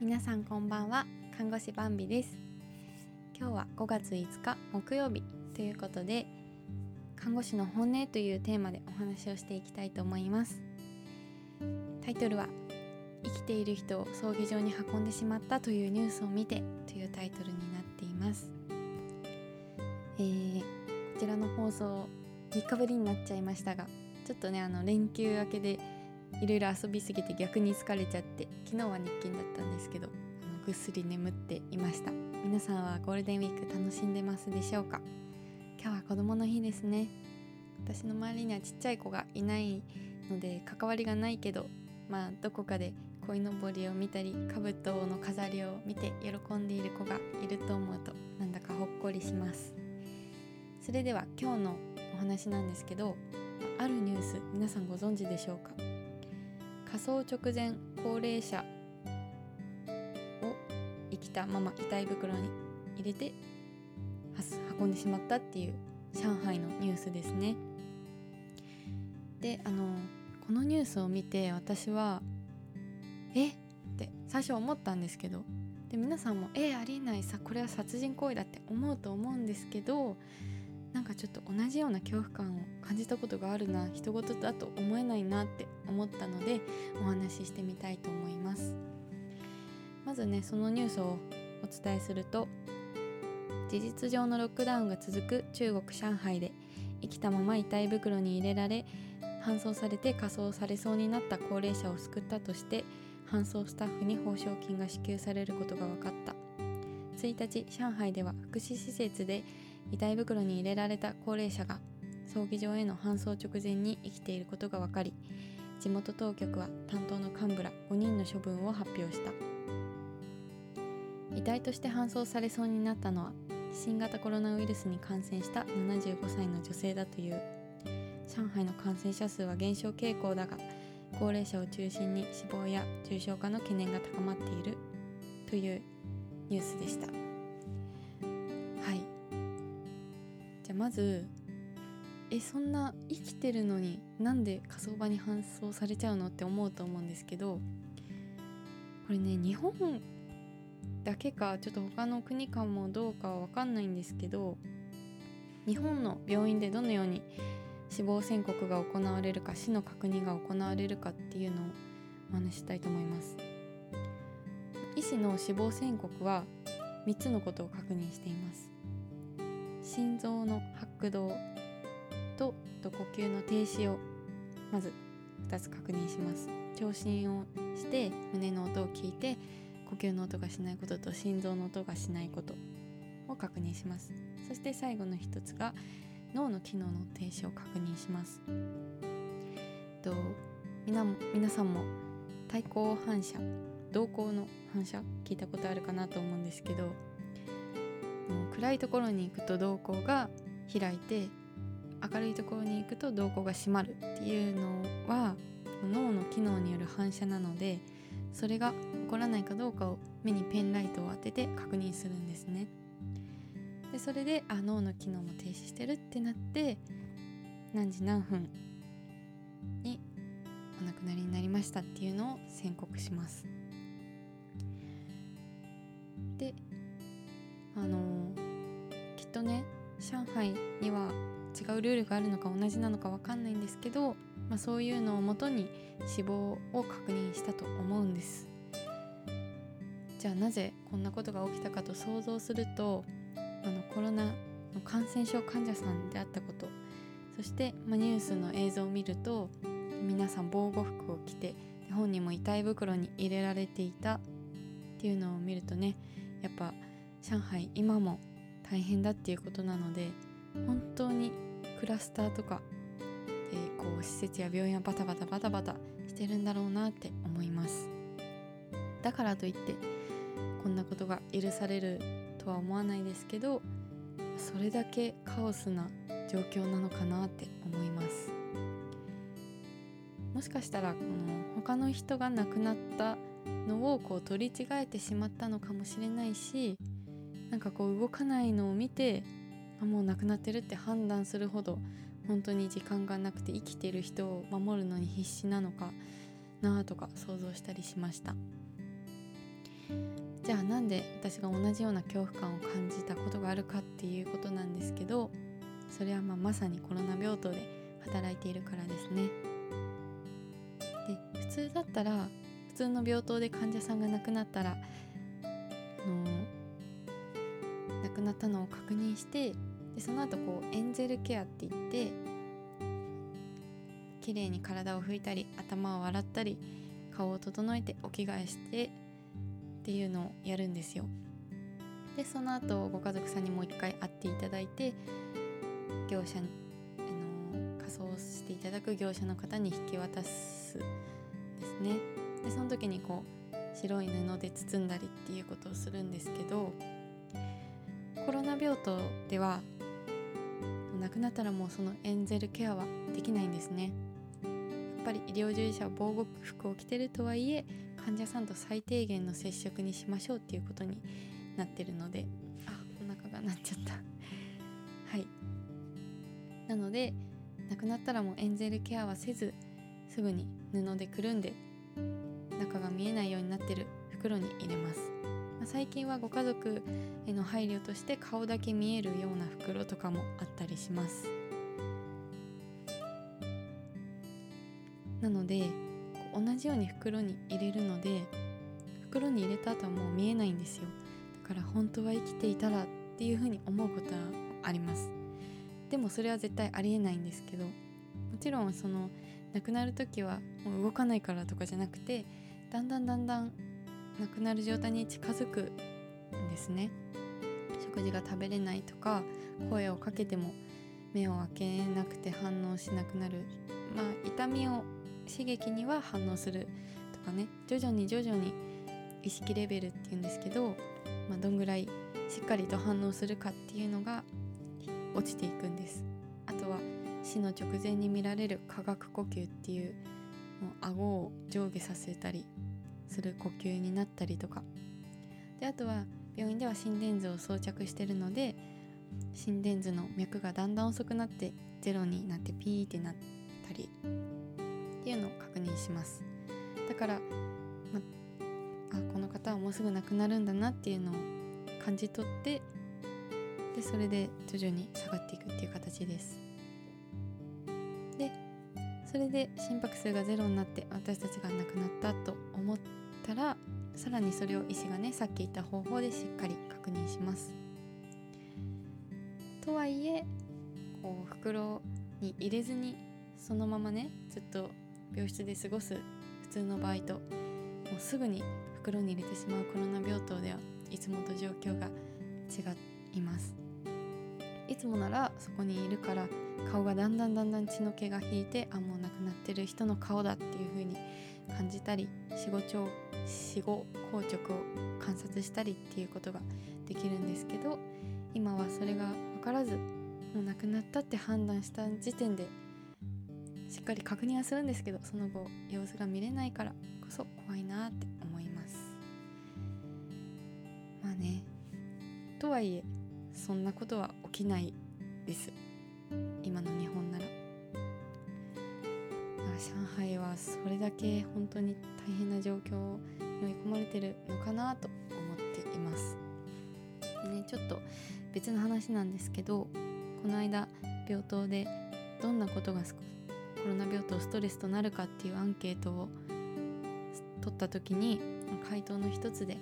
皆さんこんばんは。看護師バンビです。今日は5月5日木曜日ということで看護師の本音というテーマでお話をしていきたいと思います。タイトルは生きている人を葬儀場に運んでしまったというニュースを見てというタイトルになっています。えー、こちらの放送3日ぶりになっちゃいましたがちょっとねあの連休明けでいろいろ遊びすぎて逆に疲れちゃって昨日は日勤だったんですけどあのぐっすり眠っていました。皆さんはゴールデンウィーク楽しんでますでしょうか？今日は子供の日ですね。私の周りにはちっちゃい子がいないので関わりがないけどまあどこかで鯉のぼりを見たり兜の飾りを見て喜んでいる子がいると思うとなんだかほっこりします。それでは今日のお話なんですけどあるニュース皆さんご存知でしょうか？火葬直前高齢者を生きたまま遺体袋に入れて運んでしまったっていう上海のニュースですね。であのこのニュースを見て私はえ？って最初思ったんですけどで皆さんもえありえないさこれは殺人行為だって思うと思うんですけどなんかちょっと同じような恐怖感を感じたことがあるな人事だと思えないなって思ったのでお話ししてみたいと思います。まずねそのニュースをお伝えすると事実上のロックダウンが続く中国上海で生きたまま遺体袋に入れられ搬送されて火葬されそうになった高齢者を救ったとして搬送スタッフに報奨金が支給されることが分かった。1日上海では福祉施設で遺体袋に入れられた高齢者が葬儀場への搬送直前に生きていることが分かり地元当局は担当の幹部ら5人の処分を発表した。遺体として搬送されそうになったのは新型コロナウイルスに感染した75歳の女性だという。上海の感染者数は減少傾向だが高齢者を中心に死亡や重症化の懸念が高まっているというニュースでした。はい。じゃあまずえそんな生きてるのになんで火葬場に搬送されちゃうの？って思うと思うんですけどこれね日本だけかちょっと他の国かもどうかは分かんないんですけど日本の病院でどのように死亡宣告が行われるか死の確認が行われるかっていうのをお話したいと思います。医師の死亡宣告は3つのことを確認しています。心臓の拍動と呼吸の停止をまず2つ確認します。聴診をして胸の音を聞いて呼吸の音がしないことと心臓の音がしないことを確認します。そして最後の1つが脳の機能の停止を確認します。と皆皆さんも対抗反射瞳孔の反射聞いたことあるかなと思うんですけど暗いところに行くと瞳孔が開いて明るいところに行くと瞳孔が閉まるっていうのは脳の機能による反射なのでそれが起こらないかどうかを目にペンライトを当てて確認するんですね。でそれであ脳の機能も停止してるってなって何時何分にお亡くなりになりましたっていうのを宣告します。であのきっとね上海には違うルールがあるのか同じなのか分かんないんですけど、まあ、そういうのをもとに死亡を確認したと思うんです。じゃあなぜこんなことが起きたかと想像するとあのコロナの感染症患者さんであったことそして、まあ、ニュースの映像を見ると皆さん防護服を着て本人も遺体袋に入れられていたっていうのを見るとねやっぱ上海今も大変だっていうことなので本当にクラスターとかでこう施設や病院はバタバタバタバタしてるんだろうなって思います。だからといってこんなことが許されるとは思わないですけどそれだけカオスな状況なのかなって思います。もしかしたらこの他の人が亡くなったのをこう取り違えてしまったのかもしれないしなんかこう動かないのを見てもう亡くなってるって判断するほど本当に時間がなくて生きてる人を守るのに必死なのかなとか想像したりしましたじゃあなんで私が同じような恐怖感を感じたことがあるかっていうことなんですけどそれはまあまさにコロナ病棟で働いているからですね。で普通だったら普通の病棟で患者さんが亡くなったらあの亡くなったのを確認してでその後こうエンゼルケアって言って綺麗に体を拭いたり頭を洗ったり顔を整えてお着替えしてっていうのをやるんですよ。でその後ご家族さんにもう一回会っていただいて業者あの仮装していただく業者の方に引き渡すですね。でその時にこう白い布で包んだりっていうことをするんですけどコロナ病棟では亡くなったらもうそのエンゼルケアはできないんですね。やっぱり医療従事者は防護服を着てるとはいえ患者さんと最低限の接触にしましょうっていうことになってるのであお腹が鳴っちゃった。はい。なので亡くなったらもうエンゼルケアはせずすぐに布でくるんで中が見えないようになってる袋に入れます。最近はご家族への配慮として顔だけ見えるような袋とかもあったりします。なので同じように袋に入れるので袋に入れた後はもう見えないんですよ。だから本当は生きていたらっていうふうに思うことはあります。でもそれは絶対ありえないんですけどもちろんその亡くなる時はもう動かないからとかじゃなくてだんだんだんだん亡くなる状態に近づくんですね。食事が食べれないとか声をかけても目を開けなくて反応しなくなる。まあ痛みを刺激には反応するとかね。徐々に徐々に意識レベルっていうんですけど、まあ、どんぐらいしっかりと反応するかっていうのが落ちていくんです。あとは死の直前に見られる化学呼吸っていうもう顎を上下させたりする呼吸になったりとか。であとは病院では心電図を装着してるので心電図の脈がだんだん遅くなってゼロになってピーってなったりっていうのを確認します。だから、まあこの方はもうすぐ亡くなるんだなっていうのを感じ取ってでそれで徐々に下がっていくっていう形です。でそれで心拍数がゼロになって私たちが亡くなったと思ってたらさらにそれを医師がねさっき言った方法でしっかり確認します。とはいえこう袋に入れずにそのままねずっと病室で過ごす普通の場合ともうすぐに袋に入れてしまうコロナ病棟ではいつもと状況が違います。いつもならそこにいるから顔がだんだんだんだん血の気が引いてあもう亡くなってる人の顔だっていう風に感じたり死後死後硬直を観察したりっていうことができるんですけど今はそれが分からずもう亡くなったって判断した時点でしっかり確認はするんですけどその後様子が見れないからこそ怖いなって思います。まあねとはいえそんなことは起きないです。今の日本なら。上海はそれだけ本当に大変な状況に追い込まれてるのかなと思っています。ねちょっと別の話なんですけどこの間病棟でどんなことがコロナ病棟ストレスとなるかっていうアンケートを取った時に回答の一つで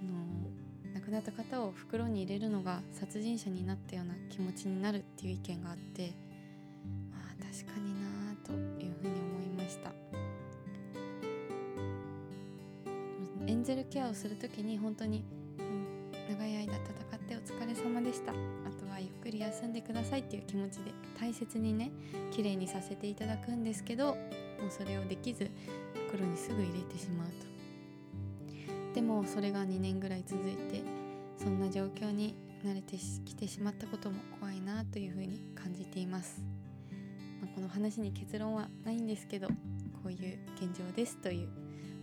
その亡くなった方を袋に入れるのが殺人者になったような気持ちになるっていう意見があってンゼルケアをする時に本当に、うん、長い間戦ってお疲れ様でした。あとはゆっくり休んでくださいっていう気持ちで大切にね綺麗にさせていただくんですけどもうそれをできず袋にすぐ入れてしまうと。でもそれが2年ぐらい続いてそんな状況に慣れてきてしまったことも怖いなというふうに感じています、まあ、この話に結論はないんですけどこういう現状ですという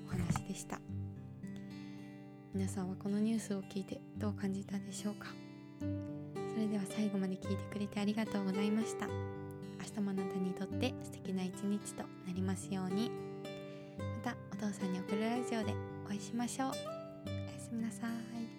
お話でした。皆さんはこのニュースを聞いてどう感じたでしょうか？それでは最後まで聞いてくれてありがとうございました。明日もあなたにとって素敵な一日となりますように。またお父さんに送るラジオでお会いしましょう。おやすみなさい。